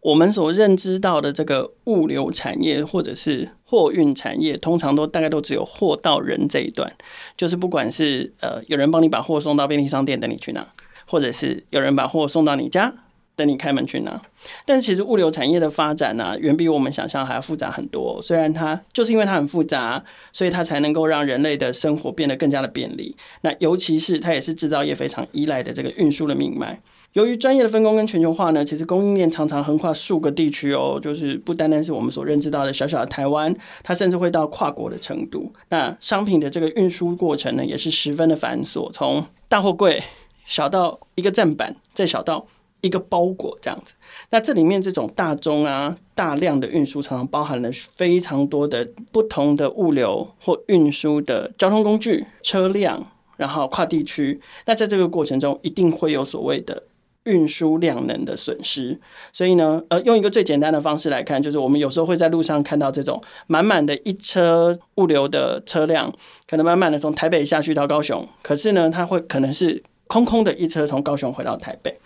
我们所认知到的这个物流产业或者是货运产业，通常都大概都只有货到人这一段，就是不管是呃有人帮你把货送到便利商店等你去拿，或者是有人把货送到你家等你开门去拿。但其实物流产业的发展呢、远比我们想象还要复杂很多。虽然它就是因为它很复杂，所以它才能够让人类的生活变得更加的便利。那尤其是它也是制造业非常依赖的这个运输的命脉。由于专业的分工跟全球化呢，其实供应链常常横跨数个地区哦，就是不单单是我们所认知到的小小的台湾，它甚至会到跨国的程度。那商品的这个运输过程呢，也是十分的繁琐，从大货柜小到一个站板，再小到一个包裹这样子。那这里面这种大宗啊，大量的运输，常常包含了非常多的不同的物流或运输的交通工具、车辆，然后跨地区。那在这个过程中，一定会有所谓的。运输量能的损失，所以呢，呃，用一个最简单的方式来看，就是我们有时候会在路上看到这种满满的一车物流的车辆，可能满满的从台北下去到高雄，可是呢，它会可能是空空的一车从高雄回到台北。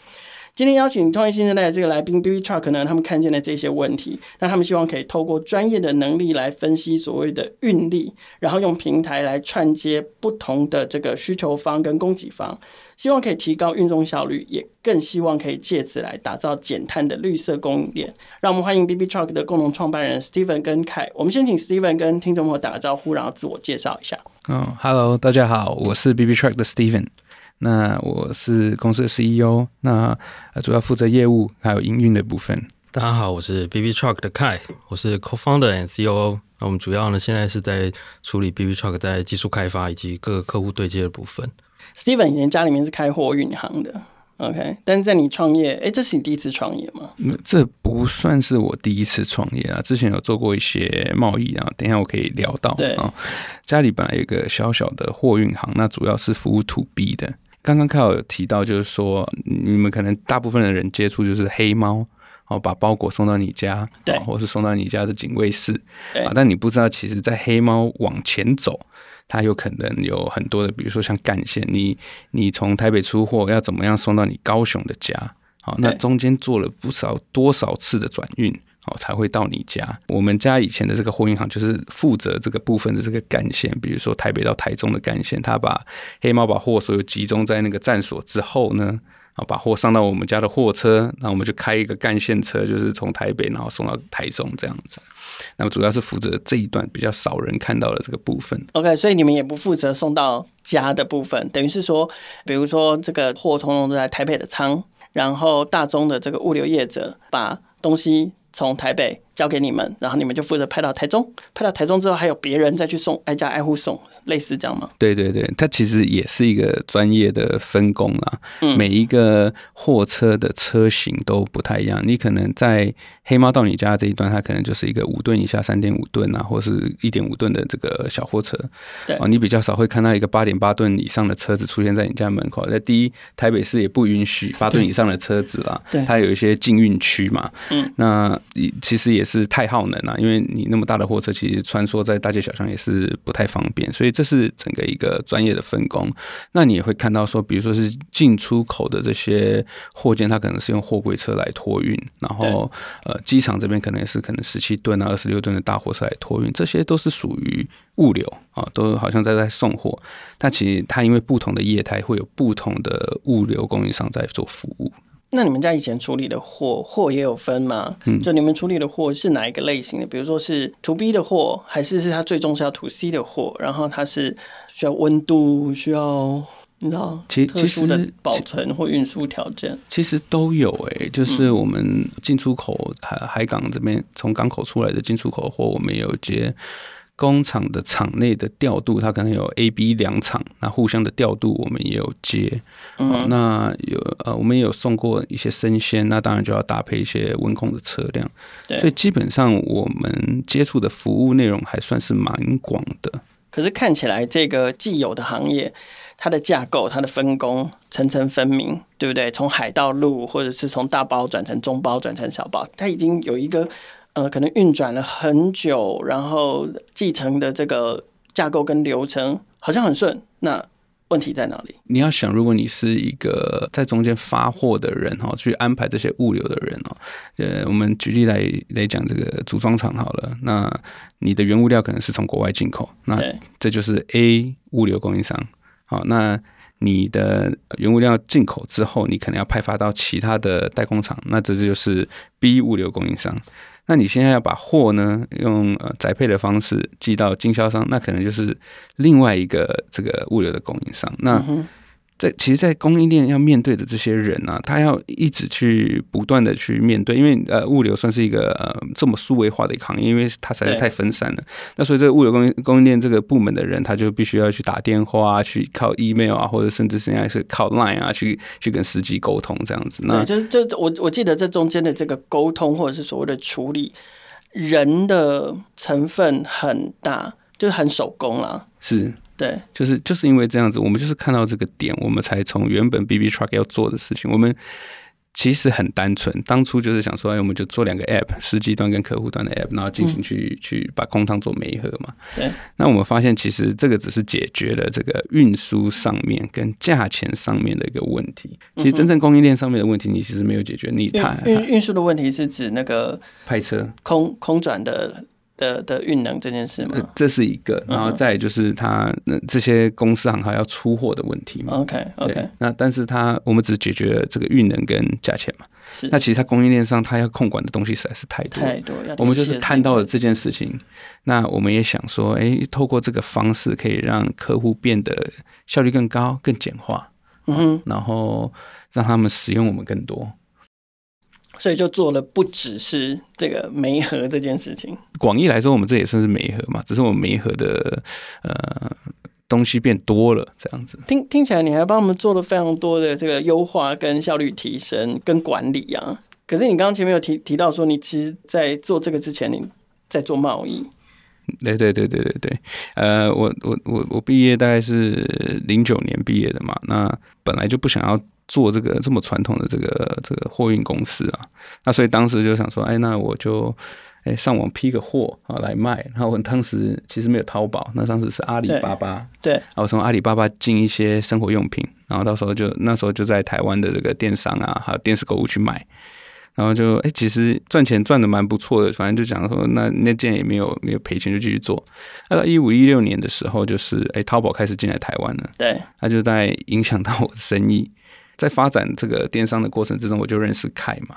今天邀请创业新声带的这个来宾 BB Truck 呢，他们看见了这些问题，那他们希望可以透过专业的能力来分析所谓的运力，然后用平台来串接不同的这个需求方跟供给方，希望可以提高运送效率，也更希望可以借此来打造减碳的绿色供应链。让我们欢迎 BB Truck 的共同创办人 Steven 跟凯。我们先请 Steven 跟听众朋友打个招呼，然后自我介绍一下。嗯、oh，Hello，大家好，我是 BB Truck 的 Steven。那我是公司的 CEO，那主要负责业务还有营运的部分。大家好，我是 BB Truck 的 Kai，我是 Co-founder and COO。那我们主要呢现在是在处理 BB Truck 在技术开发以及各个客户对接的部分。Steven 以前家里面是开货运行的。OK，但是在你创业，哎，这是你第一次创业吗？这不算是我第一次创业啊，之前有做过一些贸易啊，等一下我可以聊到。对啊，家里本来有一个小小的货运行，那主要是服务 To B 的。刚刚看有提到，就是说你们可能大部分的人接触就是黑猫，哦，把包裹送到你家，对，或是送到你家的警卫室，啊，但你不知道，其实，在黑猫往前走。它有可能有很多的，比如说像干线，你你从台北出货要怎么样送到你高雄的家？好，那中间做了不少多少次的转运，好才会到你家。我们家以前的这个货运行就是负责这个部分的这个干线，比如说台北到台中的干线，他把黑猫把货所有集中在那个站所之后呢，啊，把货上到我们家的货车，那我们就开一个干线车，就是从台北然后送到台中这样子。那么主要是负责这一段比较少人看到的这个部分。OK，所以你们也不负责送到家的部分，等于是说，比如说这个货通通都在台北的仓，然后大中的这个物流业者把东西从台北交给你们，然后你们就负责派到台中，派到台中之后还有别人再去送，挨家挨户送，类似这样吗？对对对，它其实也是一个专业的分工啦。嗯，每一个货车的车型都不太一样，你可能在黑猫到你家这一段，它可能就是一个五吨以下三点五吨啊，或是一点五吨的这个小货车。对，你比较少会看到一个八点八吨以上的车子出现在你家门口。在第一，台北市也不允许八吨以上的车子啦，对，它有一些禁运区嘛。嗯，那其实也。是太耗能了，因为你那么大的货车，其实穿梭在大街小巷也是不太方便，所以这是整个一个专业的分工。那你也会看到说，比如说是进出口的这些货件，它可能是用货柜车来托运，然后呃，机场这边可能也是可能十七吨啊、二十六吨的大货车来托运，这些都是属于物流啊，都好像在在送货。但其实它因为不同的业态，会有不同的物流供应商在做服务。那你们家以前处理的货，货也有分吗？嗯，就你们处理的货是哪一个类型的？比如说是 To B 的货，还是是它最终是要 To C 的货？然后它是需要温度，需要你知道，其特殊的保存或运输条件，其实都有诶、欸。就是我们进出口海海港这边从港口出来的进出口货，我们也有接。工厂的厂内的调度，它可能有 A、B 两厂，那互相的调度，我们也有接。嗯、哦，那有呃，我们也有送过一些生鲜，那当然就要搭配一些温控的车辆。对，所以基本上我们接触的服务内容还算是蛮广的。可是看起来这个既有的行业，它的架构、它的分工层层分明，对不对？从海到陆，或者是从大包转成中包，转成小包，它已经有一个呃，可能运转了很久，然后继承的这个架构跟流程好像很顺。那问题在哪里？你要想，如果你是一个在中间发货的人哈，去安排这些物流的人哦，呃，我们举例来来讲，这个组装厂好了，那你的原物料可能是从国外进口，那这就是 A 物流供应商。好，那你的原物料进口之后，你可能要派发到其他的代工厂，那这就是 B 物流供应商。那你现在要把货呢，用呃宅配的方式寄到经销商，那可能就是另外一个这个物流的供应商。那在其实，在供应链要面对的这些人呢、啊，他要一直去不断的去面对，因为呃，物流算是一个呃这么数位化的一个行业，因为它实在太分散了。那所以这个物流供应供应链这个部门的人，他就必须要去打电话啊，去靠 email 啊，或者甚至现在是靠 line 啊，去去跟司机沟通这样子。那就是就我我记得这中间的这个沟通或者是所谓的处理，人的成分很大，就是很手工了。是。对，就是就是因为这样子，我们就是看到这个点，我们才从原本 BB Truck 要做的事情，我们其实很单纯，当初就是想说，哎，我们就做两个 App，司机端跟客户端的 App，然后进行去、嗯、去把空仓做媒合嘛。对。那我们发现，其实这个只是解决了这个运输上面跟价钱上面的一个问题。其实真正供应链上面的问题，你其实没有解决。你它运运输的问题是指那个派车空空转的。的的运能这件事吗？这是一个，然后再就是他那这些公司行号要出货的问题嘛。OK OK，那但是它我们只解决了这个运能跟价钱嘛。是。那其实它供应链上它要控管的东西实在是太多太多。我们就是看到了这件事情，那我们也想说，哎，透过这个方式可以让客户变得效率更高、更简化。嗯哼。然后让他们使用我们更多。所以就做了不只是这个媒合这件事情。广义来说，我们这也算是媒合嘛，只是我们媒合的呃东西变多了这样子。听听起来，你还帮我们做了非常多的这个优化、跟效率提升、跟管理啊。可是你刚刚前面有提提到说，你其实在做这个之前，你在做贸易。对对对对对对。呃，我我我我毕业大概是零九年毕业的嘛，那本来就不想要。做这个这么传统的这个这个货运公司啊，那所以当时就想说，哎，那我就哎上网批个货啊来卖。然后我当时其实没有淘宝，那当时是阿里巴巴。对。然后从阿里巴巴进一些生活用品，然后到时候就那时候就在台湾的这个电商啊，还有电视购物去卖。然后就哎，其实赚钱赚的蛮不错的，反正就讲说那那件也没有没有赔钱，就继续做。那到一五一六年的时候，就是哎淘宝开始进来台湾了。对。它就在影响到我的生意。在发展这个电商的过程之中，我就认识凯嘛。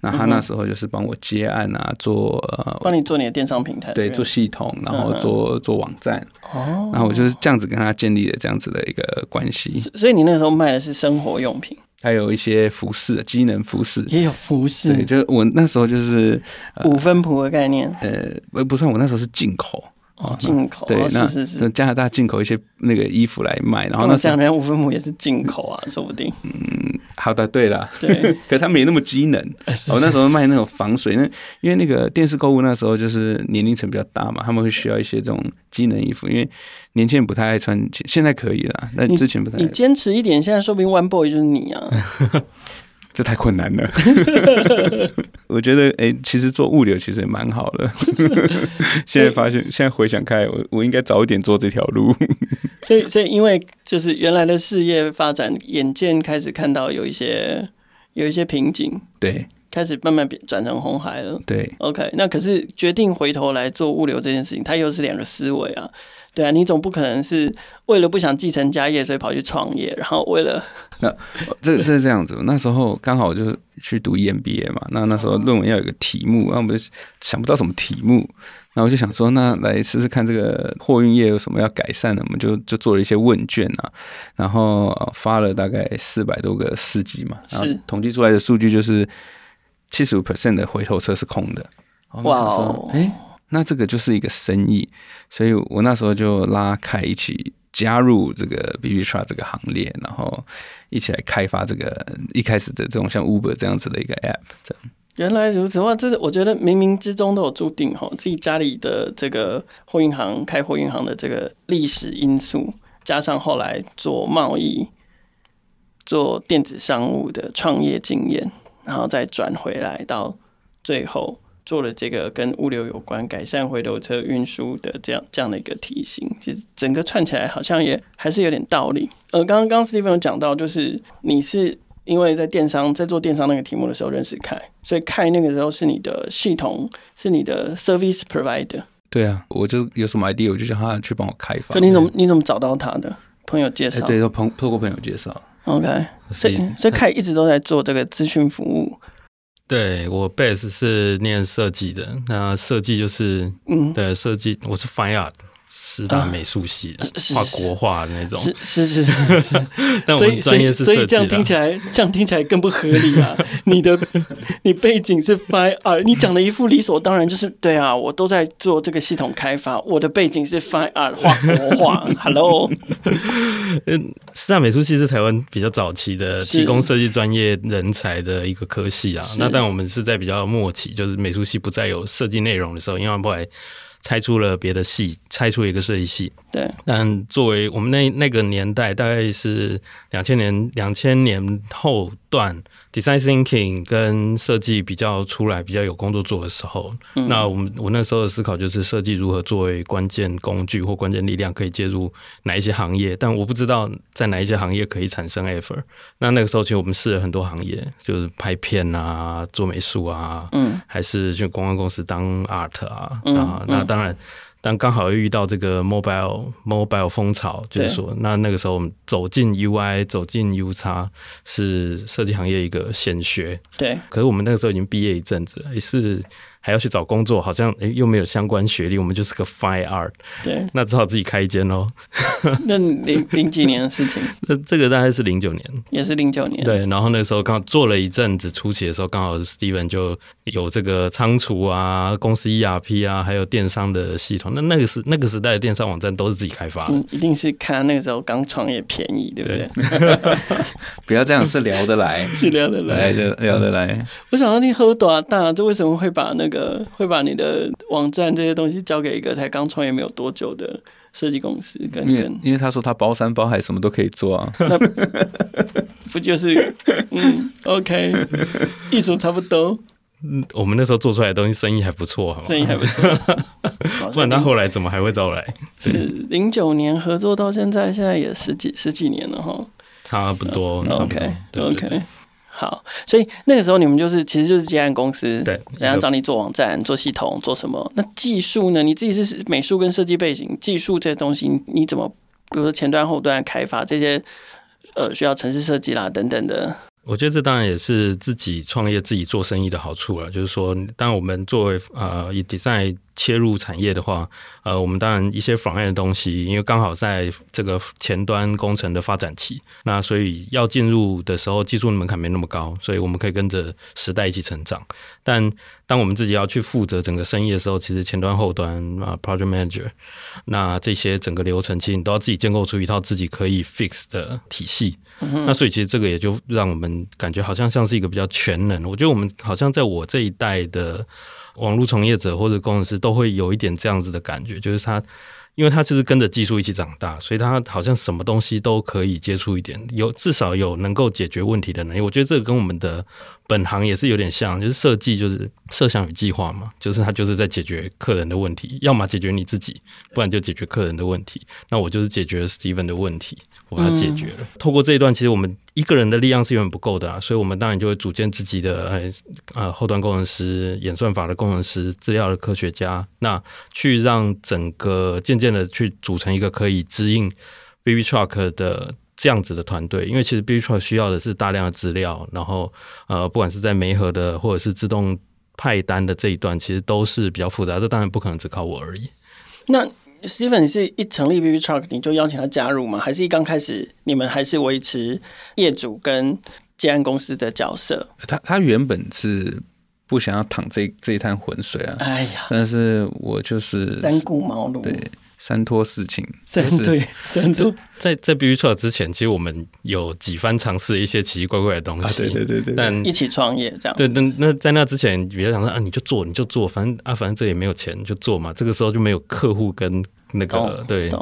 那他那时候就是帮我接案啊，做呃，帮你做你的电商平台，对，做系统，然后做做网站。哦，然后我就是这样子跟他建立了这样子的一个关系。所以你那时候卖的是生活用品，还有一些服饰，机能服饰也有服饰。对，就是我那时候就是五分谱的概念。呃，不算，我那时候是进口。哦，进口对，是是是，加拿大进口一些那个衣服来卖，然后那这样，人家五分母也是进口啊，说不定。嗯，好的，对了，对，可是他没那么机能。我那时候卖那种防水，那因为那个电视购物那时候就是年龄层比较大嘛，他们会需要一些这种机能衣服，因为年轻人不太爱穿，现在可以了，那之前不太。你坚持一点，现在说不定 One Boy 就是你啊。这太困难了，我觉得哎、欸，其实做物流其实也蛮好的。现在发现，现在回想开，我我应该早一点做这条路。所以，所以因为就是原来的事业发展，眼见开始看到有一些有一些瓶颈，对，开始慢慢变转成红海了。对，OK，那可是决定回头来做物流这件事情，它又是两个思维啊。对啊，你总不可能是为了不想继承家业，所以跑去创业，然后为了那这这是这样子。那时候刚好就是去读 EMBA 嘛，那那时候论文要有个题目，然后我们想不到什么题目，然后我就想说，那来试试看这个货运业有什么要改善的，我们就就做了一些问卷啊，然后发了大概四百多个司机嘛，然后统计出来的数据就是七十五 percent 的回头车是空的。哇哦，哎。那这个就是一个生意，所以我那时候就拉凯一起加入这个 BB Truck 这个行列，然后一起来开发这个一开始的这种像 Uber 这样子的一个 App。这样原来如此，哇！这是我觉得冥冥之中都有注定哈，自己家里的这个货运行、开货运行的这个历史因素，加上后来做贸易、做电子商务的创业经验，然后再转回来，到最后做了这个跟物流有关、改善回头车运输的这样这样的一个题型，其实整个串起来好像也还是有点道理。呃，刚刚刚 Steven 有讲到，就是你是。因为在电商在做电商那个题目的时候认识 Kai，所以 Kai 那个时候是你的系统，是你的 service provider。对啊，我就有什么 idea，我就叫他去帮我开发。那你怎么你怎么找到他的？朋友介绍？对，都朋透过朋友介绍。OK，所以所以 Kai 一直都在做这个资讯服务。对，我 base 是念设计的，那设计就是嗯，对设计，我是 fine art。师大美术系的画、啊、国画的那种，是是是是，是 但我们专业是设计的，所以这样听起来，这样听起来更不合理啊！你的你背景是 fine art，你讲的一副理所当然，就是对啊，我都在做这个系统开发，我的背景是 fine art 画国画。Hello，嗯，师大美术系是台湾比较早期的提供设计专业人才的一个科系啊。那但我们是在比较末期，就是美术系不再有设计内容的时候，因为后来。拆出了别的系，拆出一个设计系。对，但作为我们那那个年代，大概是两千年两千年后段，design thinking 跟设计比较出来，比较有工作做的时候，嗯、那我们我那时候的思考就是设计如何作为关键工具或关键力量，可以介入哪一些行业，但我不知道在哪一些行业可以产生 effort。那那个时候，其实我们试了很多行业，就是拍片啊，做美术啊，嗯，还是去公关公司当 art 啊，嗯、啊，那当然。但刚好又遇到这个 mobile mobile 风潮，就是说，那那个时候我们走进 UI，走进 UX 是设计行业一个显学。对，可是我们那个时候已经毕业一阵子了，也是。还要去找工作，好像诶又没有相关学历，我们就是个 fine art，对，那只好自己开一间喽。那零零几年的事情？那这个大概是零九年，也是零九年。对，然后那个时候刚好做了一阵子，初期的时候刚好 Steven 就有这个仓储啊、公司 ERP 啊，还有电商的系统。那那个时那个时代的电商网站都是自己开发的，嗯，一定是看那个时候刚创业便宜，对不对？对 不要这样，是聊得来，是聊得来，聊聊得来。我想要你喝多大？这为什么会把那个？会把你的网站这些东西交给一个才刚创业没有多久的设计公司跟，跟因为因为他说他包山包海什么都可以做啊，那 不就是嗯，OK，意思差不多。嗯，我们那时候做出来的东西生意还不错，好吗？生意还不错，不然他后来怎么还会招来？是零九年合作到现在，现在也十几十几年了哈，差不多。OK，OK。Okay, okay. 好，所以那个时候你们就是其实就是接案公司，对，人家找你做网站、做系统、做什么？那技术呢？你自己是美术跟设计背景，技术这些东西你怎么？比如说前端、后端开发这些，呃，需要城市设计啦等等的。我觉得这当然也是自己创业、自己做生意的好处了。就是说，当我们作为呃以 design 切入产业的话，呃，我们当然一些仿案的东西，因为刚好在这个前端工程的发展期，那所以要进入的时候，技术门槛没那么高，所以我们可以跟着时代一起成长。但当我们自己要去负责整个生意的时候，其实前端、后端啊，project manager，那这些整个流程，其实你都要自己建构出一套自己可以 fix 的体系。那所以其实这个也就让我们感觉好像像是一个比较全能。我觉得我们好像在我这一代的网络从业者或者工程师都会有一点这样子的感觉，就是他因为他就是跟着技术一起长大，所以他好像什么东西都可以接触一点，有至少有能够解决问题的能力。我觉得这个跟我们的本行也是有点像，就是设计就是设想与计划嘛，就是他就是在解决客人的问题，要么解决你自己，不然就解决客人的问题。那我就是解决 Steven 的问题。把它解决了。嗯、透过这一段，其实我们一个人的力量是远远不够的啊，所以我们当然就会组建自己的呃呃后端工程师、演算法的工程师、资料的科学家，那去让整个渐渐的去组成一个可以支应 BB Truck 的这样子的团队。因为其实 BB Truck 需要的是大量的资料，然后呃不管是在媒合的或者是自动派单的这一段，其实都是比较复杂。这当然不可能只靠我而已。那 Steven，你是一成立 BB Truck 你就邀请他加入吗？还是一刚开始你们还是维持业主跟建安公司的角色？他他原本是不想要淌这这一滩浑水啊！哎呀，但是我就是三顾茅庐，对，三拖四请，三对三拖。在在 BB Truck 之前，其实我们有几番尝试一些奇奇怪怪的东西，对对对对。但一起创业这样。对，那那在那之前，比较想说啊，你就做，你就做，反正啊，反正这也没有钱，就做嘛。这个时候就没有客户跟那个对。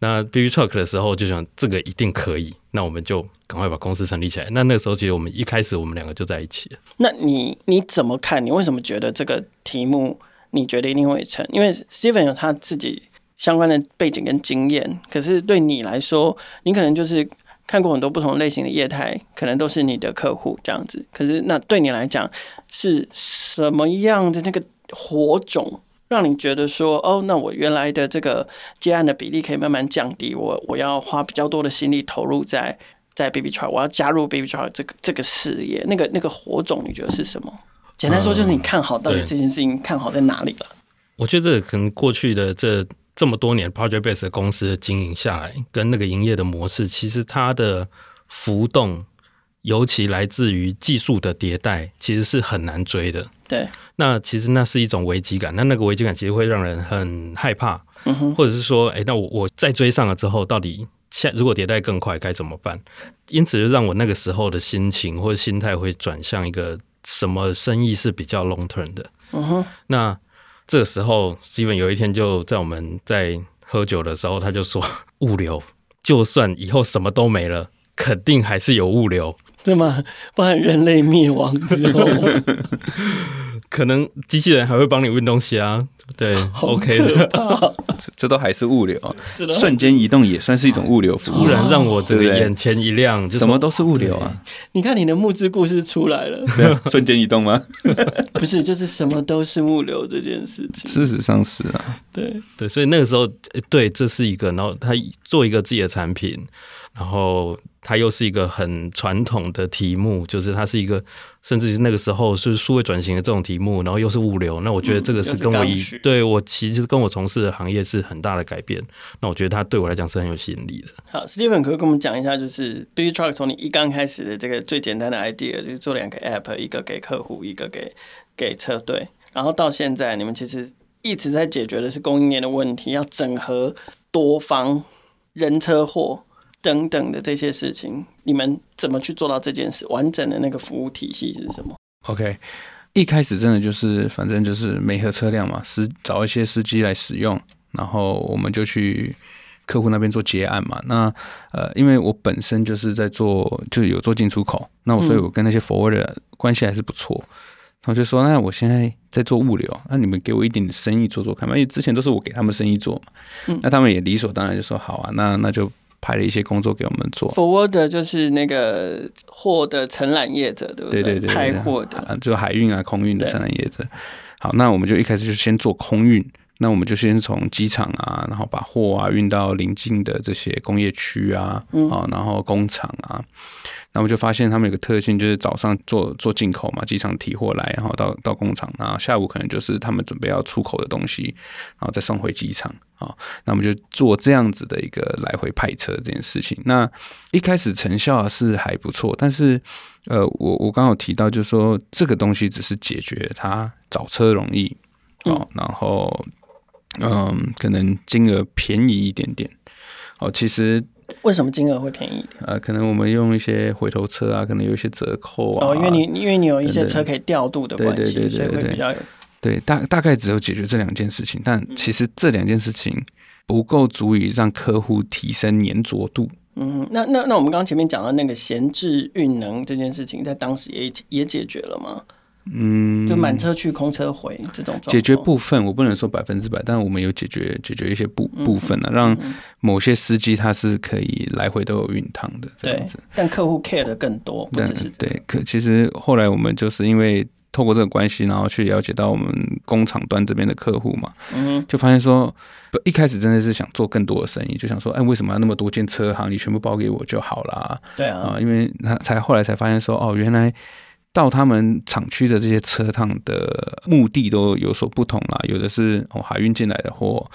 那 BB Truck 的时候就想这个一定可以，那我们就赶快把公司成立起来。那那个时候其实我们一开始我们两个就在一起。那你你怎么看？你为什么觉得这个题目你觉得一定会成？因为 Steven 有他自己。相关的背景跟经验，可是对你来说，你可能就是看过很多不同类型的业态，可能都是你的客户这样子。可是那对你来讲，是什么样的那个火种，让你觉得说，哦，那我原来的这个接案的比例可以慢慢降低，我我要花比较多的心力投入在在 BB Truck，我要加入 BB Truck 这个这个事业，那个那个火种，你觉得是什么？简单说，就是你看好到底这件事情看好在哪里了？我觉得可能过去的这。这么多年 project base 的公司的经营下来，跟那个营业的模式，其实它的浮动，尤其来自于技术的迭代，其实是很难追的。对，那其实那是一种危机感，那那个危机感其实会让人很害怕，嗯哼，或者是说，哎，那我我再追上了之后，到底下如果迭代更快该怎么办？因此就让我那个时候的心情或者心态会转向一个什么生意是比较 long term 的，嗯哼，那。这个时候，Steven 有一天就在我们在喝酒的时候，他就说：“ 物流，就算以后什么都没了，肯定还是有物流，对吗？不然人类灭亡之后，可能机器人还会帮你运东西啊。”对，OK 的，这 这都还是物流，瞬间移动也算是一种物流服务。突然让我这个眼前一亮，什么都是物流啊！你看你的募资故事出来了，瞬间移动吗？不是，就是什么都是物流这件事情。事实上是啊，对对，所以那个时候，对，这是一个，然后他做一个自己的产品，然后。它又是一个很传统的题目，就是它是一个，甚至那个时候是数位转型的这种题目，然后又是物流，那我觉得这个是跟我一、嗯、对我其实跟我从事的行业是很大的改变。那我觉得它对我来讲是很有吸引力的。好，Steven 可以跟我们讲一下，就是 BB Truck 从你一刚开始的这个最简单的 idea，就是做两个 app，一个给客户，一个给给车队，然后到现在你们其实一直在解决的是供应链的问题，要整合多方人车货。等等的这些事情，你们怎么去做到这件事？完整的那个服务体系是什么？OK，一开始真的就是，反正就是媒合车辆嘛，是找一些司机来使用，然后我们就去客户那边做结案嘛。那呃，因为我本身就是在做，就有做进出口，那我所以我跟那些 forwarder 关系还是不错。他、嗯、就说：“那我现在在做物流，那你们给我一点点生意做做看嘛，因为之前都是我给他们生意做嘛。嗯、那他们也理所当然就说好啊，那那就。”派了一些工作给我们做，Forward 就是那个货的承揽业者，对不对？对对对，派货的，就海运啊、空运的承揽业者。好，那我们就一开始就先做空运，那我们就先从机场啊，然后把货啊运到邻近的这些工业区啊，啊，然后工厂啊。那我们就发现他们有个特性，就是早上做做进口嘛，机场提货来，然后到到工厂，然后下午可能就是他们准备要出口的东西，然后再送回机场啊。那我们就做这样子的一个来回派车这件事情。那一开始成效是还不错，但是呃，我我刚好提到，就是说这个东西只是解决它找车容易哦，然后嗯，可能金额便宜一点点哦，其实。为什么金额会便宜一点？呃，可能我们用一些回头车啊，可能有一些折扣啊。哦，因为你因为你有一些车可以调度的关系，对对对对对，所以会比较有。对，大大概只有解决这两件事情，但其实这两件事情不够足以让客户提升粘着度。嗯，那那那我们刚刚前面讲到那个闲置运能这件事情，在当时也也解决了吗？嗯，就满车去，空车回这种解决部分，我不能说百分之百，但我们有解决解决一些部部分呢、啊，让某些司机他是可以来回都有运趟的这样子。对，但客户 care 的更多，不只是对。可其实后来我们就是因为透过这个关系，然后去了解到我们工厂端这边的客户嘛，嗯，就发现说，一开始真的是想做更多的生意，就想说，哎，为什么要那么多间车行？你全部包给我就好啦。对啊，因为他才后来才发现说，哦，原来。到他们厂区的这些车趟的目的都有所不同啦，有的是哦海运进来的货，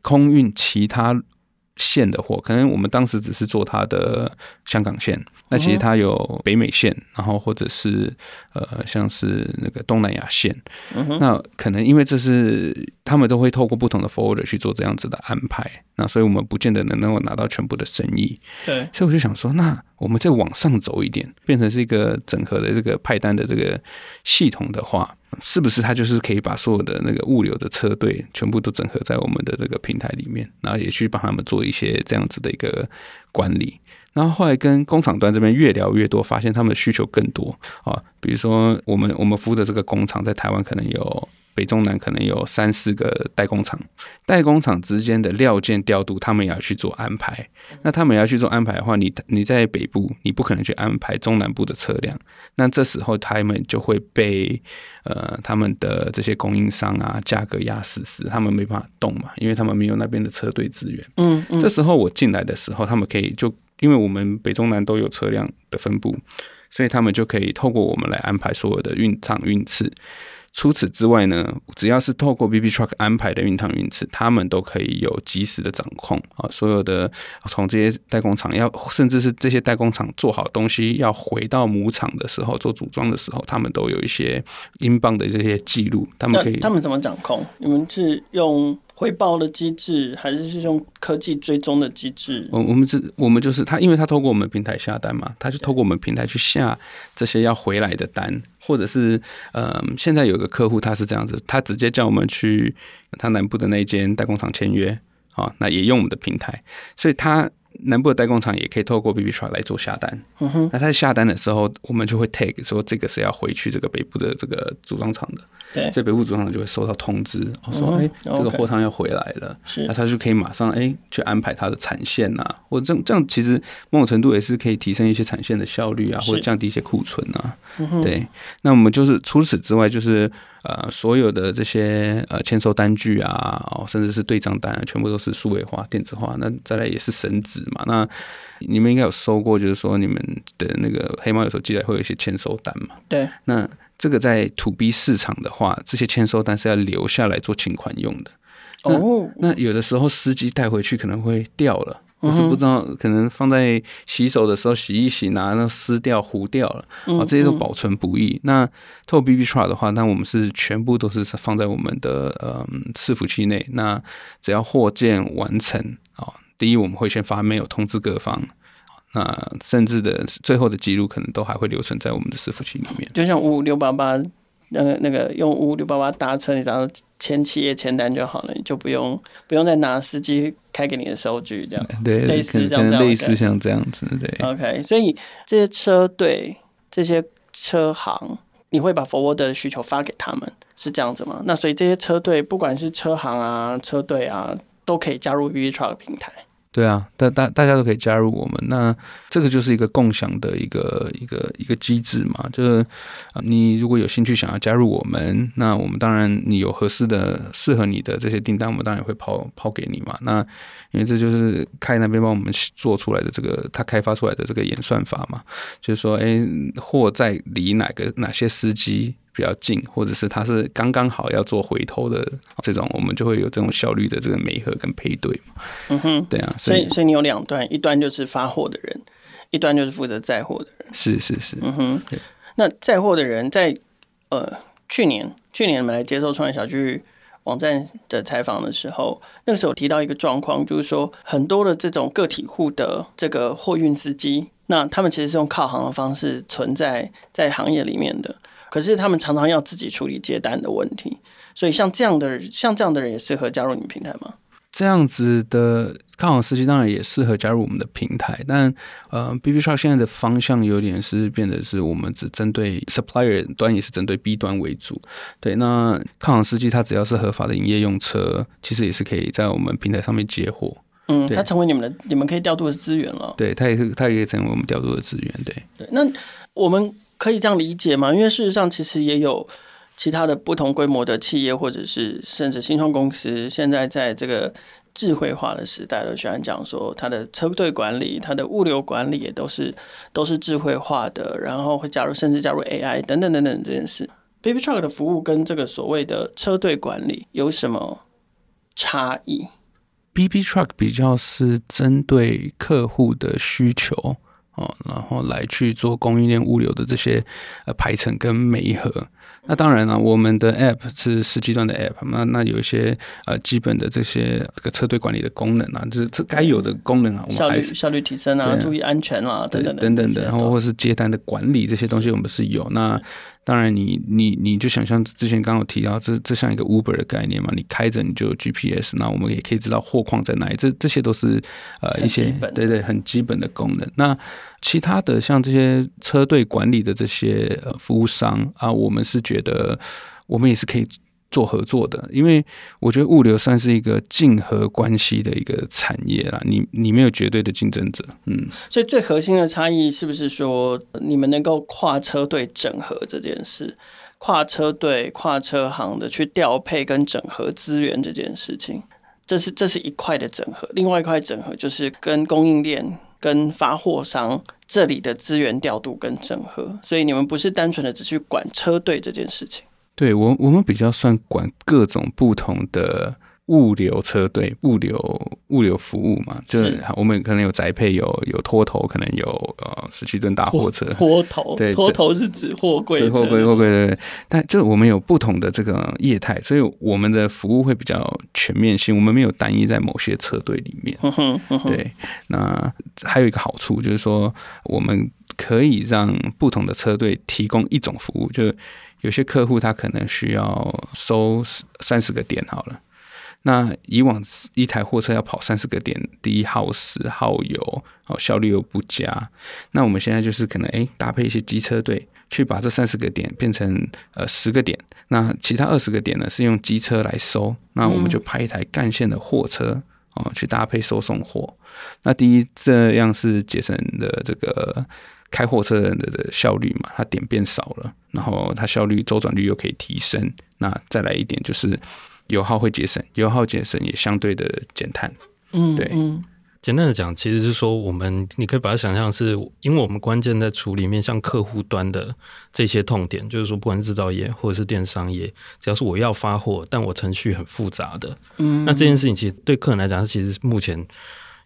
空运其他线的货，可能我们当时只是做它的香港线，那其实它有北美线，然后或者是呃像是那个东南亚线，那可能因为这是他们都会透过不同的 forwarder 去做这样子的安排。那所以我们不见得能够拿到全部的生意。对，所以我就想说，那我们再往上走一点，变成是一个整合的这个派单的这个系统的话，是不是它就是可以把所有的那个物流的车队全部都整合在我们的这个平台里面，然后也去帮他们做一些这样子的一个管理。然后后来跟工厂端这边越聊越多，发现他们的需求更多啊，比如说我们我们服务的这个工厂在台湾可能有北中南可能有三四个代工厂，代工厂之间的料件调度，他们也要去做安排。那他们也要去做安排的话，你你在北部，你不可能去安排中南部的车辆，那这时候他们就会被呃他们的这些供应商啊价格压死死，他们没办法动嘛，因为他们没有那边的车队资源。嗯嗯，这时候我进来的时候，他们可以就。因为我们北中南都有车辆的分布，所以他们就可以透过我们来安排所有的运场运次。除此之外呢，只要是透过 BB Truck 安排的运趟运次，他们都可以有及时的掌控啊。所有的从这些代工厂要，甚至是这些代工厂做好东西要回到母厂的时候做组装的时候，他们都有一些英镑的这些记录。他们可以，他们怎么掌控？你们是用？汇报的机制，还是是用科技追踪的机制？我我们是，我们就是他，因为他透过我们平台下单嘛，他就透过我们平台去下这些要回来的单，或者是嗯，现在有个客户他是这样子，他直接叫我们去他南部的那间代工厂签约，啊，那也用我们的平台，所以他。南部的代工厂也可以透过 BB Truck 来做下单。嗯哼，那他在下单的时候，我们就会 take 说这个是要回去这个北部的这个组装厂的。对，所以北部组装厂就会收到通知，说哎、这个货仓要回来了。是，那他就可以马上哎、欸、去安排他的产线呐、啊，或者这样这样其实某种程度也是可以提升一些产线的效率啊，或者降低一些库存啊。对，那我们就是除此之外就是。呃，所有的这些呃签收单据啊，哦，甚至是对账单啊，全部都是数位化、电子化。那再来也是神纸嘛。那你们应该有收过，就是说你们的那个黑猫有时候寄来会有一些签收单嘛。对。那这个在 To B 市场的话，这些签收单是要留下来做请款用的。哦。那有的时候司机带回去可能会掉了。我是不知道，可能放在洗手的时候洗一洗，拿那撕掉糊掉了啊，这些都保存不易。那透 BB Truck 的话，那我们是全部都是放在我们的呃伺服器内。那只要货件完成啊，第一我们会先发 mail 通知各方，那甚至的最后的记录可能都还会留存在我们的伺服器里面。就像五五六八八。那个那个用五五六八八搭车，你只要签企业签单就好了，你就不用不用再拿司机开给你的收据这样。对，类似这样，类似像这样子，对。OK，所以这些车队、这些车行，你会把 forward 的需求发给他们，是这样子吗？那所以这些车队，不管是车行啊、车队啊，都可以加入 Truck 平台。对啊，大大大家都可以加入我们，那这个就是一个共享的一个一个一个机制嘛。就是啊，你如果有兴趣想要加入我们，那我们当然你有合适的适合你的这些订单，我们当然也会抛抛给你嘛。那因为这就是开那边帮我们做出来的这个他开发出来的这个演算法嘛，就是说，哎，货在离哪个哪些司机比较近，或者是他是刚刚好要做回头的这种，我们就会有这种效率的这个媒合跟配对嘛。嗯哼，对啊，所以所以，你有两段，一端就是发货的人，一端就是负责载货的人。是是是，嗯哼。那载货的人在呃去年去年我们来接受创业小聚网站的采访的时候，那个时候提到一个状况，就是说很多的这种个体户的这个货运司机，那他们其实是用靠行的方式存在在行业里面的。可是他们常常要自己处理接单的问题，所以像这样的人，像这样的人也适合加入你们平台吗？这样子的看好司机当然也适合加入我们的平台，但呃，BB Shop 现在的方向有点是变得是我们只针对 supplier 端，也是针对 B 端为主。对，那看好司机他只要是合法的营业用车，其实也是可以在我们平台上面接货。嗯，他成为你们的，你们可以调度的资源了。对，他也是，他也可以成为我们调度的资源。对，对，那我们。可以这样理解吗？因为事实上，其实也有其他的不同规模的企业，或者是甚至新创公司，现在在这个智慧化的时代，都喜欢讲说，它的车队管理、它的物流管理也都是都是智慧化的，然后会加入甚至加入 AI 等等等等这件事。BB Truck 的服务跟这个所谓的车队管理有什么差异？BB Truck 比较是针对客户的需求。哦，然后来去做供应链物流的这些呃排程跟媒合。那当然了、啊，我们的 App 是实际端的 App，那那有一些呃基本的这些个车队管理的功能啊，就是这该有的功能啊，我们效率效率提升啊，啊注意安全啊，等等等等的，然后或是接单的管理这些东西，我们是有那。当然你，你你你就想象之前刚刚有提到，这这像一个 Uber 的概念嘛？你开着你就有 GPS，那我们也可以知道货况在哪里。这这些都是呃一些对对很基本的功能。那其他的像这些车队管理的这些呃服务商啊，我们是觉得我们也是可以。做合作的，因为我觉得物流算是一个竞合关系的一个产业啦。你你没有绝对的竞争者，嗯。所以最核心的差异是不是说你们能够跨车队整合这件事，跨车队、跨车行的去调配跟整合资源这件事情，这是这是一块的整合。另外一块整合就是跟供应链、跟发货商这里的资源调度跟整合。所以你们不是单纯的只去管车队这件事情。对我，我们比较算管各种不同的物流车队、物流物流服务嘛，就是我们可能有宅配，有有拖头，可能有呃十七吨大货车。拖头，对，拖头是指货柜，货柜，货柜，对对。但就我们有不同的这个业态，所以我们的服务会比较全面性，我们没有单一在某些车队里面。对，那还有一个好处就是说，我们可以让不同的车队提供一种服务，就。有些客户他可能需要收三十个点好了，那以往一台货车要跑三十个点，第一耗时耗油，哦效率又不佳。那我们现在就是可能诶搭配一些机车队去把这三十个点变成呃十个点，那其他二十个点呢是用机车来收，那我们就派一台干线的货车哦去搭配收送货。那第一这样是节省的这个。开货车的人的效率嘛，它点变少了，然后它效率周转率又可以提升。那再来一点就是油耗会节省，油耗节省也相对的减碳。嗯，对。嗯，简单的讲，其实是说我们你可以把它想象是，因为我们关键在处理面向客户端的这些痛点，就是说不管是制造业或者是电商业，只要是我要发货，但我程序很复杂的，嗯，那这件事情其实对客人来讲，其实目前。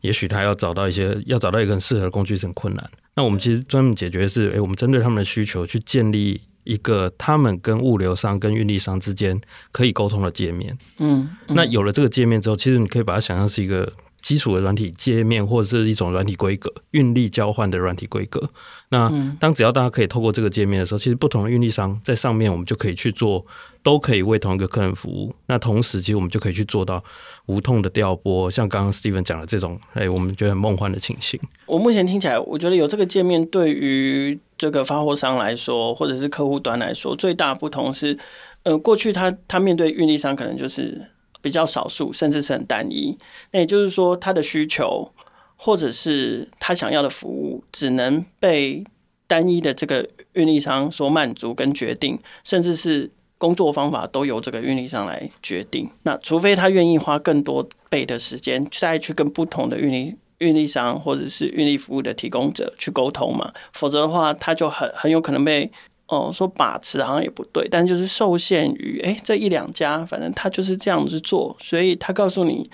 也许他要找到一些，要找到一个很适合的工具是很困难。那我们其实专门解决的是，诶，我们针对他们的需求去建立一个他们跟物流商跟运力商之间可以沟通的界面。嗯，嗯，那有了这个界面之后，其实你可以把它想象是一个基础的软体界面，或者是一种软体规格，运力交换的软体规格。那当只要大家可以透过这个界面的时候，其实不同的运力商在上面，我们就可以去做。都可以为同一个客人服务，那同时其实我们就可以去做到无痛的调拨，像刚刚 Steven 讲的这种，哎，我们觉得很梦幻的情形。我目前听起来，我觉得有这个界面，对于这个发货商来说，或者是客户端来说，最大不同是，呃，过去他他面对运力商可能就是比较少数，甚至是很单一。那也就是说，他的需求或者是他想要的服务，只能被单一的这个运力商所满足跟决定，甚至是。工作方法都由这个运力商来决定。那除非他愿意花更多倍的时间再去跟不同的运力运力商或者是运力服务的提供者去沟通嘛，否则的话他就很很有可能被哦说把持好像也不对，但就是受限于哎这一两家，反正他就是这样子做，所以他告诉你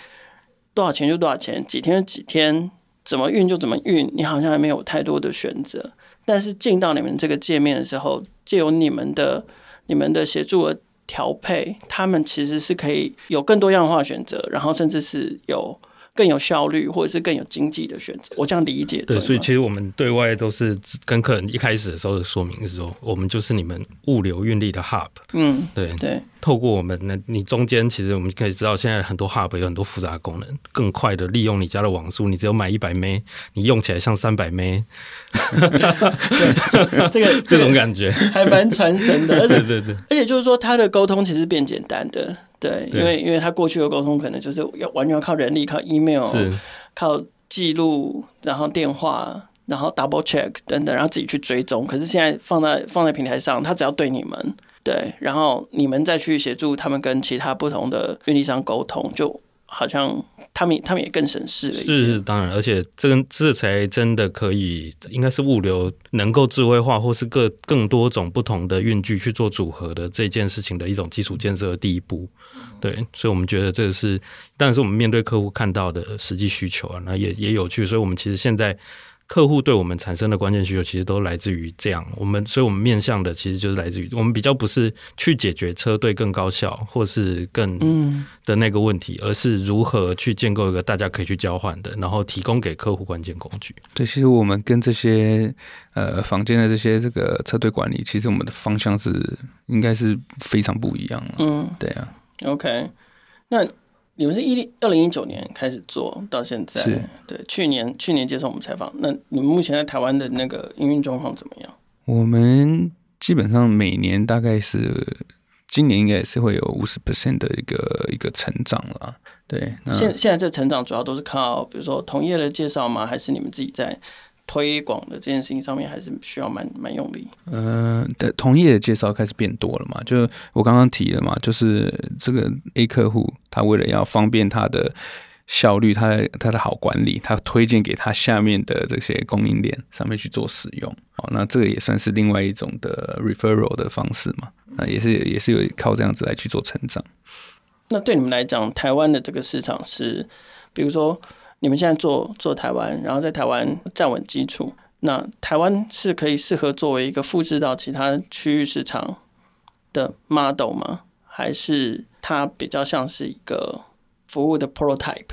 多少钱就多少钱，几天就几天，怎么运就怎么运，你好像还没有太多的选择。但是进到你们这个界面的时候，借由你们的。你们的协助的调配，他们其实是可以有更多样化选择，然后甚至是有。更有效率，或者是更有经济的选择，我这样理解。对，所以其实我们对外都是跟客人一开始的时候的说明是说，我们就是你们物流运力的 hub。嗯，对对。透过我们，那你中间其实我们可以知道，现在很多 hub 有很多复杂的功能，更快的利用你家的网速，你只有买一百 M，你用起来像三百 M。这个这种感觉还蛮传神的，而且 对对对，而且就是说，它的沟通其实变简单的。对，因为因为他过去的沟通可能就是要完全要靠人力，靠 email，靠记录，然后电话，然后 double check 等等，然后自己去追踪。可是现在放在放在平台上，他只要对你们，对，然后你们再去协助他们跟其他不同的运力商沟通，就好像。他们他们也更省事了，是是当然，而且这这才真的可以，应该是物流能够智慧化，或是各更多种不同的运具去做组合的这件事情的一种基础建设的第一步。对，所以我们觉得这个是，但是我们面对客户看到的实际需求啊，那也也有趣，所以我们其实现在客户对我们产生的关键需求，其实都来自于这样。我们，所以我们面向的其实就是来自于我们比较不是去解决车队更高效或是更的那个问题，而是如何去建构一个大家可以去交换的，然后提供给客户关键工具。对，其实我们跟这些呃房间的这些这个车队管理，其实我们的方向是应该是非常不一样。嗯，对啊。OK，那。你们是一二零一九年开始做到现在，是对，去年去年接受我们采访，那你们目前在台湾的那个营运状况怎么样？我们基本上每年大概是今年应该也是会有五十 percent 的一个一个成长了，对。现现在这成长主要都是靠比如说同业的介绍吗？还是你们自己在？推广的这件事情上面还是需要蛮蛮用力。嗯，的同业的介绍开始变多了嘛？就我刚刚提了嘛，就是这个 A 客户他为了要方便他的效率，他他的好管理，他推荐给他下面的这些供应链上面去做使用。好，那这个也算是另外一种的 referral 的方式嘛？那也是也是有靠这样子来去做成长。那对你们来讲，台湾的这个市场是，比如说。你们现在做做台湾，然后在台湾站稳基础，那台湾是可以适合作为一个复制到其他区域市场的 model 吗？还是它比较像是一个服务的 prototype？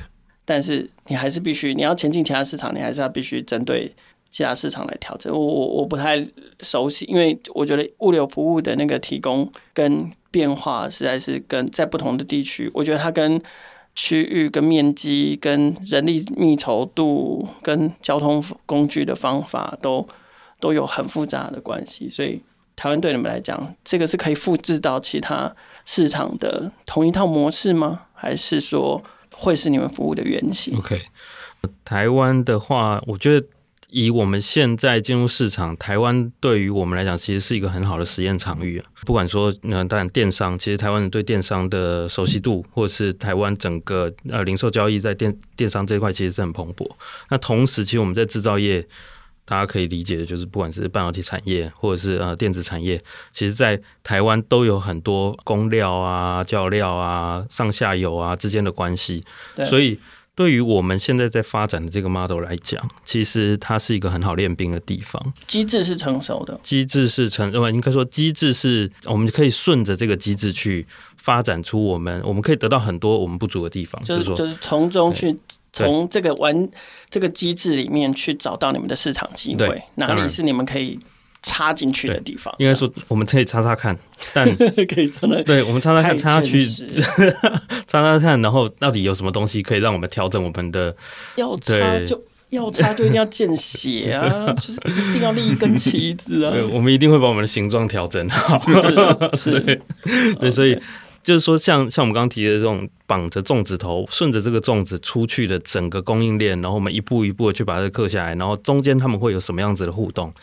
但是你还是必须你要前进其他市场，你还是要必须针对其他市场来调整。我我我不太熟悉，因为我觉得物流服务的那个提供跟变化实在是跟在不同的地区，我觉得它跟。区域跟面积、跟人力密稠度、跟交通工具的方法都都有很复杂的关系，所以台湾对你们来讲，这个是可以复制到其他市场的同一套模式吗？还是说会是你们服务的原型？OK，台湾的话，我觉得。以我们现在进入市场，台湾对于我们来讲，其实是一个很好的实验场域啊。不管说，嗯，当然电商，其实台湾人对电商的熟悉度，或者是台湾整个呃零售交易在电电商这一块，其实是很蓬勃。那同时，其实我们在制造业，大家可以理解的就是，不管是半导体产业，或者是呃电子产业，其实在台湾都有很多工料啊、教料啊、上下游啊之间的关系，所以。对于我们现在在发展的这个 model 来讲，其实它是一个很好练兵的地方。机制是成熟的，机制是成，呃，应该说机制是我们可以顺着这个机制去发展出我们，我们可以得到很多我们不足的地方。就是说，就是从中去从这个玩这个机制里面去找到你们的市场机会，哪里是你们可以。插进去的地方，应该说我们可以插插看，但 可以插插。对，我们插插看，插去 插插看，然后到底有什么东西可以让我们调整我们的？要插就要插，就一定要见血啊！就是一定要立一根旗子啊！对，我们一定会把我们的形状调整好。是，是，对，对，所以就是说，像像我们刚刚提的这种绑着粽子头，顺着这个粽子出去的整个供应链，然后我们一步一步的去把它刻下来，然后中间他们会有什么样子的互动？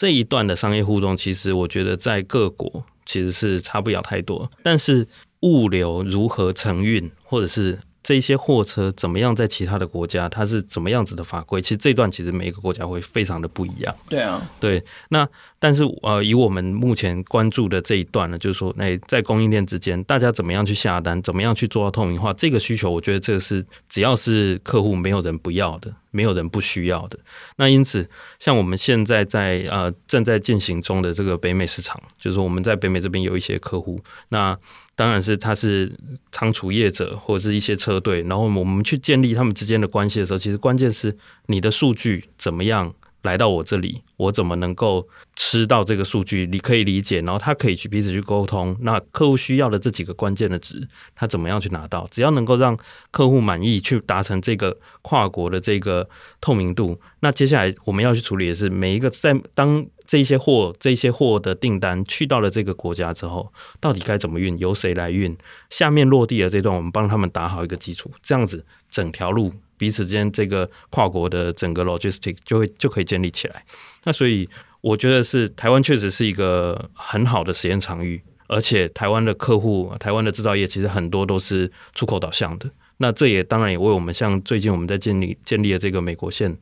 这一段的商业互动，其实我觉得在各国其实是差不了太多，但是物流如何承运，或者是。这些货车怎么样在其他的国家，它是怎么样子的法规？其实这段其实每一个国家会非常的不一样。对啊，对。那但是呃，以我们目前关注的这一段呢，就是说，那在供应链之间，大家怎么样去下单，怎么样去做到透明化？这个需求，我觉得这个是只要是客户，没有人不要的，没有人不需要的。那因此，像我们现在在呃正在进行中的这个北美市场，就是说我们在北美这边有一些客户，那。当然是他是仓储业者或者是一些车队，然后我们去建立他们之间的关系的时候，其实关键是你的数据怎么样来到我这里，我怎么能够吃到这个数据？你可以理解，然后他可以去彼此去沟通。那客户需要的这几个关键的值，他怎么样去拿到？只要能够让客户满意，去达成这个跨国的这个透明度，那接下来我们要去处理的是每一个在当。这些货，这些货的订单去到了这个国家之后，到底该怎么运？由谁来运？下面落地的这段，我们帮他们打好一个基础，这样子整条路彼此之间这个跨国的整个 logistic 就会就可以建立起来。那所以我觉得是台湾确实是一个很好的实验场域，而且台湾的客户，台湾的制造业其实很多都是出口导向的。那这也当然也为我们像最近我们在建立建立的这个美国线。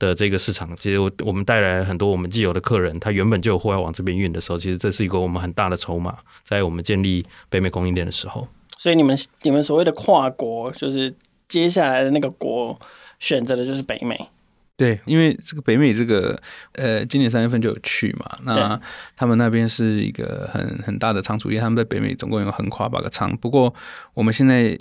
的这个市场，其实我我们带来很多我们既有的客人，他原本就有货要往这边运的时候，其实这是一个我们很大的筹码，在我们建立北美供应链的时候。所以你们你们所谓的跨国，就是接下来的那个国选择的就是北美。对，因为这个北美这个呃，今年三月份就有去嘛，那他们那边是一个很很大的仓储业，他们在北美总共有横跨八个仓。不过我们现在。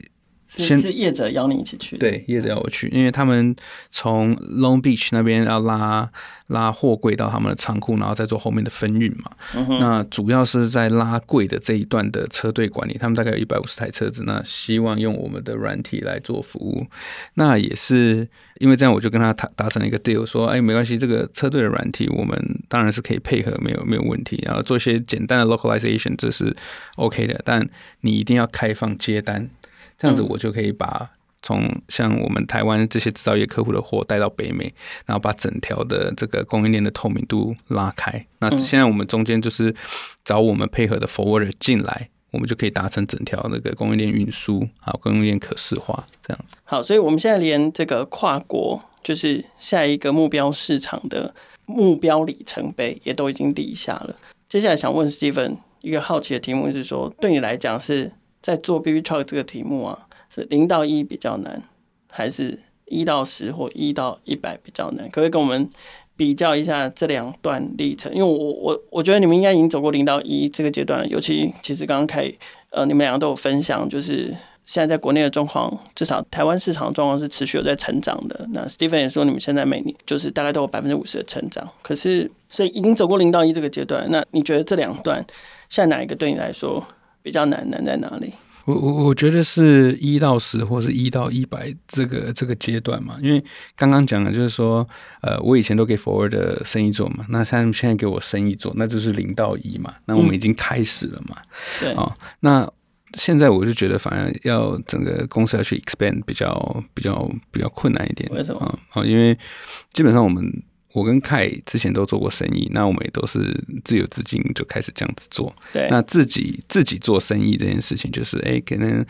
先是业者邀你一起去，对，业者邀我去，因为他们从 Long Beach 那边要拉拉货柜到他们的仓库，然后再做后面的分运嘛。嗯、那主要是在拉柜的这一段的车队管理，他们大概有一百五十台车子，那希望用我们的软体来做服务。那也是因为这样，我就跟他达达成了一个 deal，说，哎，没关系，这个车队的软体我们当然是可以配合，没有没有问题，然后做一些简单的 localization，这是 OK 的，但你一定要开放接单。这样子我就可以把从像我们台湾这些制造业客户的货带到北美，然后把整条的这个供应链的透明度拉开。那现在我们中间就是找我们配合的 forwarder 进来，我们就可以达成整条那个供应链运输，还有供应链可视化这样子。好，所以我们现在连这个跨国就是下一个目标市场的目标里程碑也都已经立下了。接下来想问 Steven 一个好奇的题目是说，对你来讲是？在做 BB Truck 这个题目啊，是零到一比较难，还是一到十或一到一百比较难？可不可以跟我们比较一下这两段历程？因为我我我觉得你们应该已经走过零到一这个阶段了，尤其其实刚刚开呃，你们两个都有分享，就是现在在国内的状况，至少台湾市场状况是持续有在成长的。那 Stephen 也说，你们现在每年就是大概都有百分之五十的成长，可是所以已经走过零到一这个阶段，那你觉得这两段现在哪一个对你来说？比较难，难在哪里？我我我觉得是一到十或是一到一百这个这个阶段嘛，因为刚刚讲的就是说，呃，我以前都给 forward 的生意做嘛，那现现在给我生意做，那就是零到一嘛，那我们已经开始了嘛，嗯、对啊、哦，那现在我就觉得反而要整个公司要去 expand 比较比较比较困难一点，为什么？啊、哦，因为基本上我们。我跟凯之前都做过生意，那我们也都是自有资金就开始这样子做。对，那自己自己做生意这件事情，就是哎，可能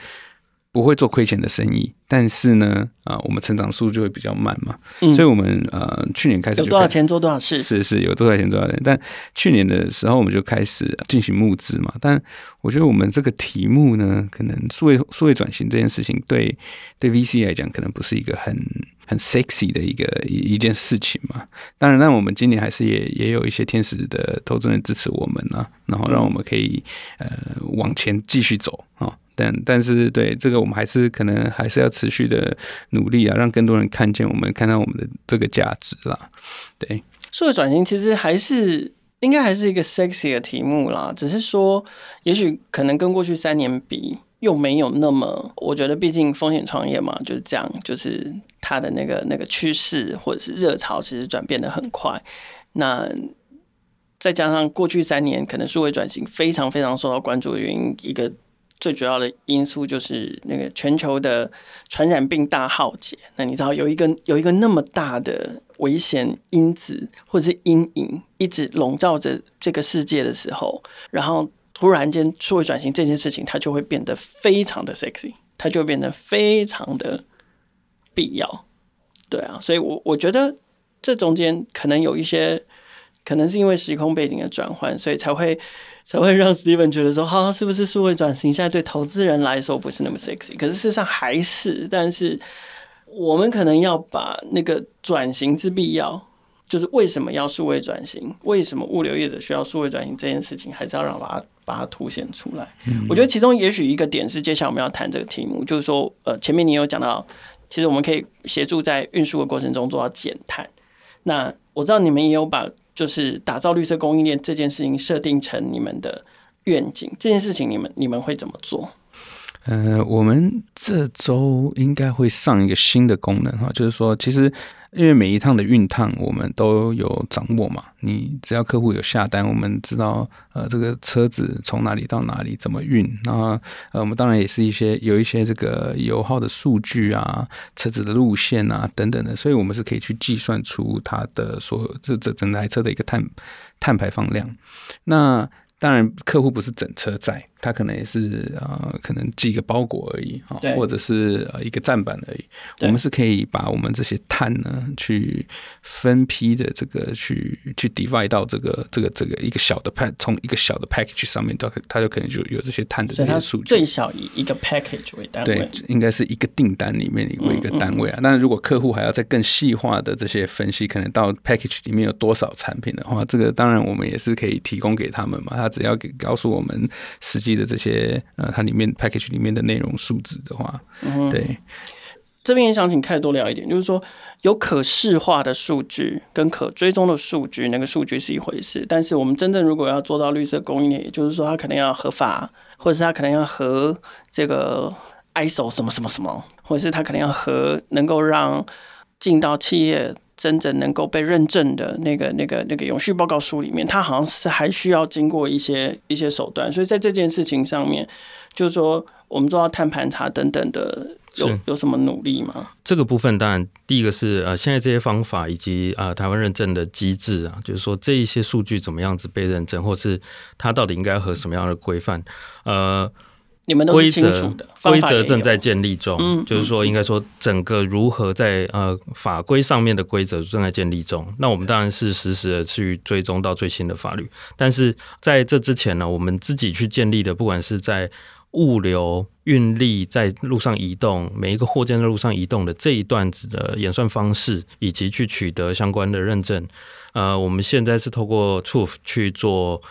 不会做亏钱的生意。但是呢，啊，我们成长速度就会比较慢嘛，嗯、所以我们呃去年开始有多少钱做多少事，是是有多少钱做多少钱。但去年的时候我们就开始进行募资嘛。但我觉得我们这个题目呢，可能数位数位转型这件事情对对 VC 来讲，可能不是一个很很 sexy 的一个一一件事情嘛。当然，那我们今年还是也也有一些天使的投资人支持我们啊，然后让我们可以呃往前继续走啊。但但是对这个，我们还是可能还是要持续的努力啊，让更多人看见我们，看到我们的这个价值啦。对，数位转型其实还是应该还是一个 sexy 的题目啦，只是说，也许可能跟过去三年比，又没有那么，我觉得毕竟风险创业嘛，就是这样，就是它的那个那个趋势或者是热潮，其实转变得很快。那再加上过去三年，可能数位转型非常非常受到关注的原因，一个。最主要的因素就是那个全球的传染病大浩劫。那你知道有一个有一个那么大的危险因子或者是阴影一直笼罩着这个世界的时候，然后突然间数位转型这件事情，它就会变得非常的 sexy，它就会变得非常的必要。对啊，所以我我觉得这中间可能有一些，可能是因为时空背景的转换，所以才会。才会让 Steven 觉得说，哈，是不是数位转型现在对投资人来说不是那么 sexy？可是事实上还是，但是我们可能要把那个转型之必要，就是为什么要数位转型，为什么物流业者需要数位转型这件事情，还是要让把它把它凸显出来。嗯、我觉得其中也许一个点是，接下来我们要谈这个题目，就是说，呃，前面你有讲到，其实我们可以协助在运输的过程中做到减碳。那我知道你们也有把。就是打造绿色供应链这件事情设定成你们的愿景，这件事情你们你们会怎么做？呃，我们这周应该会上一个新的功能哈，就是说，其实因为每一趟的运趟我们都有掌握嘛，你只要客户有下单，我们知道呃这个车子从哪里到哪里怎么运，那呃我们当然也是一些有一些这个油耗的数据啊，车子的路线啊等等的，所以我们是可以去计算出它的所这这整台车的一个碳碳排放量。那当然客户不是整车载。它可能也是啊、呃，可能寄一个包裹而已啊，或者是呃一个站板而已。我们是可以把我们这些碳呢，去分批的这个去去 divide 到这个这个这个一个小的 pack，从一个小的 package 上面到它就可能就有这些碳的这些数据。最小以一个 package 为单位，对，应该是一个订单里面为一个单位啊。但是如果客户还要再更细化的这些分析，可能到 package 里面有多少产品的话，这个当然我们也是可以提供给他们嘛。他只要给告诉我们实际的这些呃，它里面 package 里面的内容数值的话，嗯、对。这边也想请凯多聊一点，就是说有可视化的数据跟可追踪的数据，那个数据是一回事，但是我们真正如果要做到绿色供应链，也就是说它可能要合法，或者是它可能要和这个 ISO 什么什么什么，或者是它可能要和能够让进到企业真正能够被认证的那个、那个、那个永续报告书里面，它好像是还需要经过一些一些手段，所以在这件事情上面，就是说我们做到碳盘查等等的。有有什么努力吗？这个部分当然，第一个是呃，现在这些方法以及呃台湾认证的机制啊，就是说这一些数据怎么样子被认证，或是它到底应该和什么样的规范？呃，你们都是清楚的，规则正在建立中。嗯，就是说应该说整个如何在呃法规上面的规则正在建立中。那我们当然是实时的去追踪到最新的法律，但是在这之前呢，我们自己去建立的，不管是在物流运力在路上移动，每一个货件在路上移动的这一段子的演算方式，以及去取得相关的认证，呃，我们现在是透过 TUF 去做，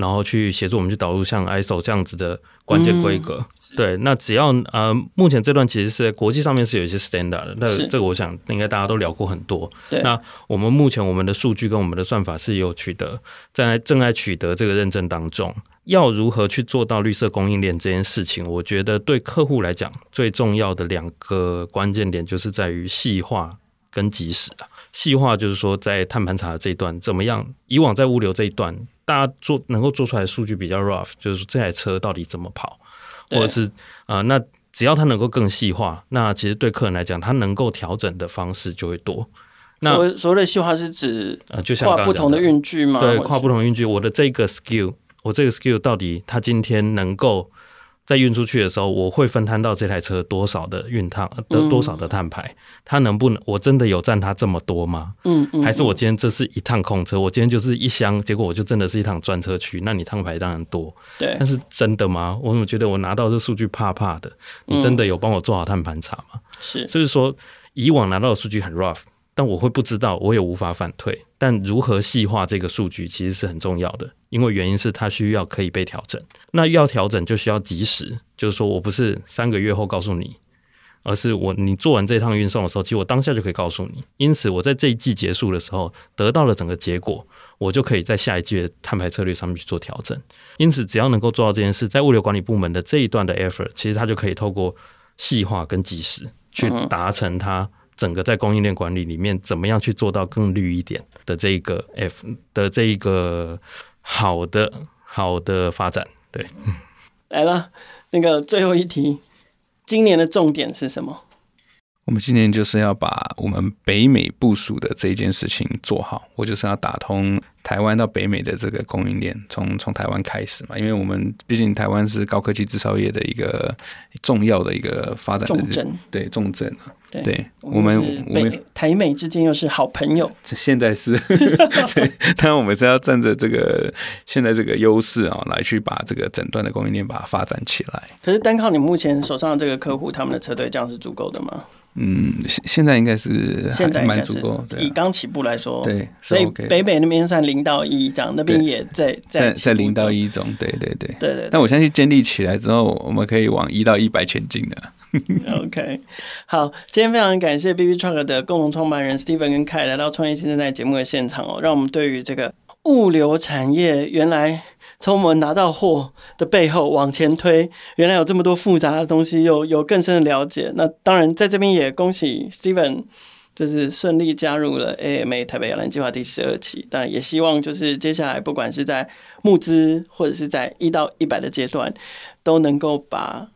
然后去协助我们去导入像 ISO 这样子的关键规格。嗯、对，那只要呃，目前这段其实是在国际上面是有一些 standard 的，那这个我想应该大家都聊过很多。对，那我们目前我们的数据跟我们的算法是有取得，在正在取得这个认证当中。要如何去做到绿色供应链这件事情？我觉得对客户来讲，最重要的两个关键点就是在于细化跟及时啊。细化就是说，在碳盘查的这一段怎么样？以往在物流这一段，大家做能够做出来的数据比较 rough，就是说这台车到底怎么跑，或者是啊、呃，那只要它能够更细化，那其实对客人来讲，它能够调整的方式就会多。那所谓所谓的细化是指啊，就像跨不同的运距吗？对，跨不同运距，我的这个 skill。我这个 skill 到底，它今天能够在运出去的时候，我会分摊到这台车多少的运碳，的多少的碳排？它能不能，我真的有占它这么多吗？嗯嗯。还是我今天这是一趟空车，我今天就是一箱，结果我就真的是一趟专车去，那你碳排当然多。对。但是真的吗？我怎么觉得我拿到这数据怕怕的？你真的有帮我做好碳盘查吗？是。就是说，以往拿到的数据很 rough。但我会不知道，我也无法反退。但如何细化这个数据，其实是很重要的，因为原因是它需要可以被调整。那要调整就需要及时，就是说我不是三个月后告诉你，而是我你做完这趟运送的时候，其实我当下就可以告诉你。因此，我在这一季结束的时候得到了整个结果，我就可以在下一季的碳排策略上面去做调整。因此，只要能够做到这件事，在物流管理部门的这一段的 effort，其实它就可以透过细化跟及时去达成它。整个在供应链管理里面，怎么样去做到更绿一点的这一个 F 的这一个好的好的发展？对，来了，那个最后一题，今年的重点是什么？我们今年就是要把我们北美部署的这一件事情做好，我就是要打通。台湾到北美的这个供应链，从从台湾开始嘛，因为我们毕竟台湾是高科技制造业的一个重要的一个发展的重镇，对重镇啊，对，对我们我们台美之间又是好朋友，现在是，对，当然我们是要站着这个现在这个优势啊，来去把这个整段的供应链把它发展起来。可是单靠你目前手上的这个客户，他们的车队这样是足够的吗？嗯，现现在应该是还蛮足够，以刚起步来说，对，所以北美那边算零到一，这样那边也在在在零到一中，对对对对对。但我相信建立起来之后，我们可以往一到一百前进的。OK，好，今天非常感谢 BB Truck 的共同创办人 Steven 跟 Kai 来到创业新生代节目的现场哦，让我们对于这个物流产业原来。从我们拿到货的背后往前推，原来有这么多复杂的东西，有有更深的了解。那当然，在这边也恭喜 Steven，就是顺利加入了 AMA 台北摇篮计划第十二期。但也希望就是接下来不管是在募资或者是在一到一百的阶段，都能够把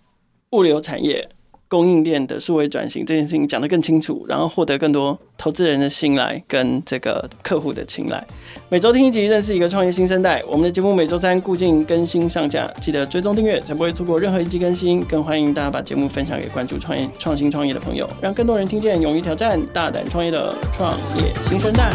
物流产业。供应链的数位转型这件事情讲得更清楚，然后获得更多投资人的信赖跟这个客户的青睐。每周听一集，认识一个创业新生代。我们的节目每周三固定更新上架，记得追踪订阅，才不会错过任何一集更新。更欢迎大家把节目分享给关注创业、创新创业的朋友，让更多人听见勇于挑战、大胆创业的创业新生代。